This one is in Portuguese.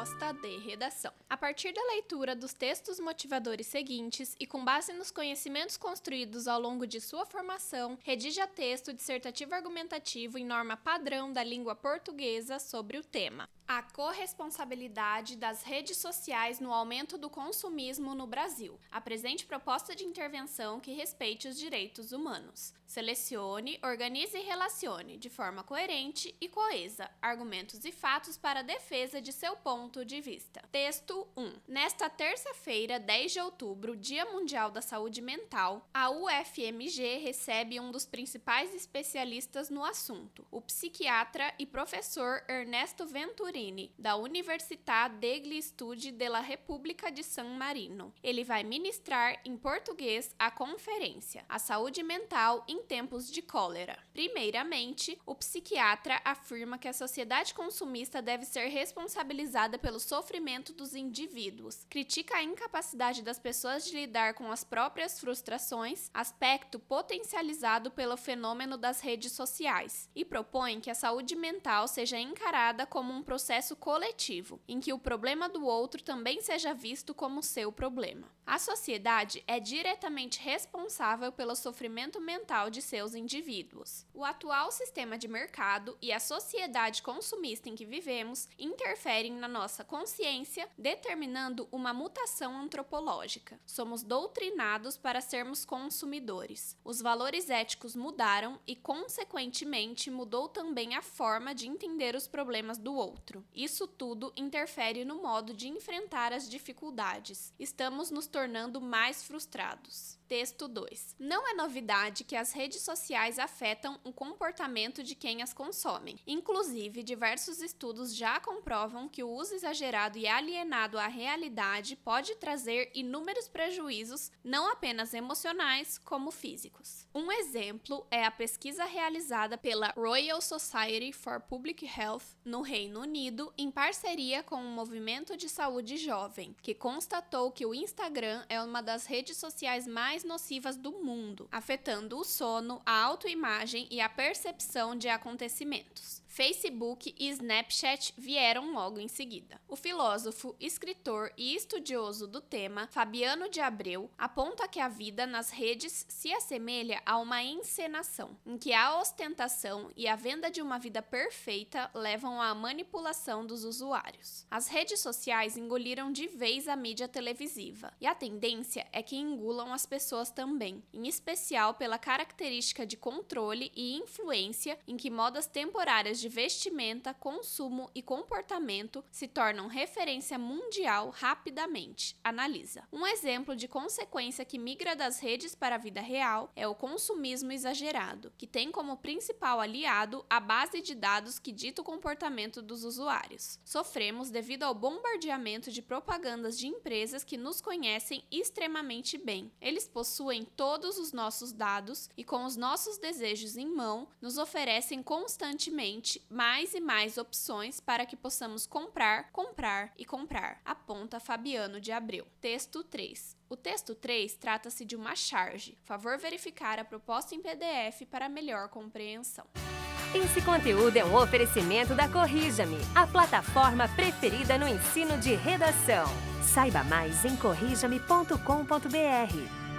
Proposta de redação. A partir da leitura dos textos motivadores seguintes e com base nos conhecimentos construídos ao longo de sua formação, redija texto dissertativo argumentativo em norma padrão da língua portuguesa sobre o tema. A corresponsabilidade das redes sociais no aumento do consumismo no Brasil. Apresente proposta de intervenção que respeite os direitos humanos. Selecione, organize e relacione, de forma coerente e coesa, argumentos e fatos para a defesa de seu ponto de vista. Texto 1. Nesta terça-feira, 10 de outubro, Dia Mundial da Saúde Mental, a UFMG recebe um dos principais especialistas no assunto, o psiquiatra e professor Ernesto Venturini da Università degli Studi della Repubblica de San Marino. Ele vai ministrar em português a conferência A Saúde Mental em Tempos de Cólera. Primeiramente, o psiquiatra afirma que a sociedade consumista deve ser responsabilizada pelo sofrimento dos indivíduos. Critica a incapacidade das pessoas de lidar com as próprias frustrações, aspecto potencializado pelo fenômeno das redes sociais, e propõe que a saúde mental seja encarada como um processo processo coletivo, em que o problema do outro também seja visto como seu problema. A sociedade é diretamente responsável pelo sofrimento mental de seus indivíduos. O atual sistema de mercado e a sociedade consumista em que vivemos interferem na nossa consciência, determinando uma mutação antropológica. Somos doutrinados para sermos consumidores. Os valores éticos mudaram e, consequentemente, mudou também a forma de entender os problemas do outro. Isso tudo interfere no modo de enfrentar as dificuldades. Estamos nos tornando mais frustrados. Texto 2. Não é novidade que as redes sociais afetam o comportamento de quem as consomem. Inclusive, diversos estudos já comprovam que o uso exagerado e alienado à realidade pode trazer inúmeros prejuízos, não apenas emocionais, como físicos. Um exemplo é a pesquisa realizada pela Royal Society for Public Health no Reino Unido, em parceria com o Movimento de Saúde Jovem, que constatou que o Instagram é uma das redes sociais mais nocivas do mundo, afetando o sono, a autoimagem e a percepção de acontecimentos. Facebook e Snapchat vieram logo em seguida. O filósofo, escritor e estudioso do tema, Fabiano de Abreu, aponta que a vida nas redes se assemelha a uma encenação, em que a ostentação e a venda de uma vida perfeita levam à manipulação dos usuários. As redes sociais engoliram de vez a mídia televisiva, e a tendência é que engulam as pessoas também, em especial pela característica de controle e influência em que modas temporárias de vestimenta, consumo e comportamento se tornam referência mundial rapidamente. Analisa. Um exemplo de consequência que migra das redes para a vida real é o consumismo exagerado, que tem como principal aliado a base de dados que dita o comportamento dos usuários. Sofremos devido ao bombardeamento de propagandas de empresas que nos conhecem extremamente bem. Eles possuem todos os nossos dados e, com os nossos desejos em mão, nos oferecem constantemente mais e mais opções para que possamos comprar, comprar e comprar, aponta Fabiano de Abreu. Texto 3. O texto 3 trata-se de uma charge. Favor verificar a proposta em PDF para melhor compreensão. Esse conteúdo é um oferecimento da Corrija-me, a plataforma preferida no ensino de redação. Saiba mais em corrijame.com.br.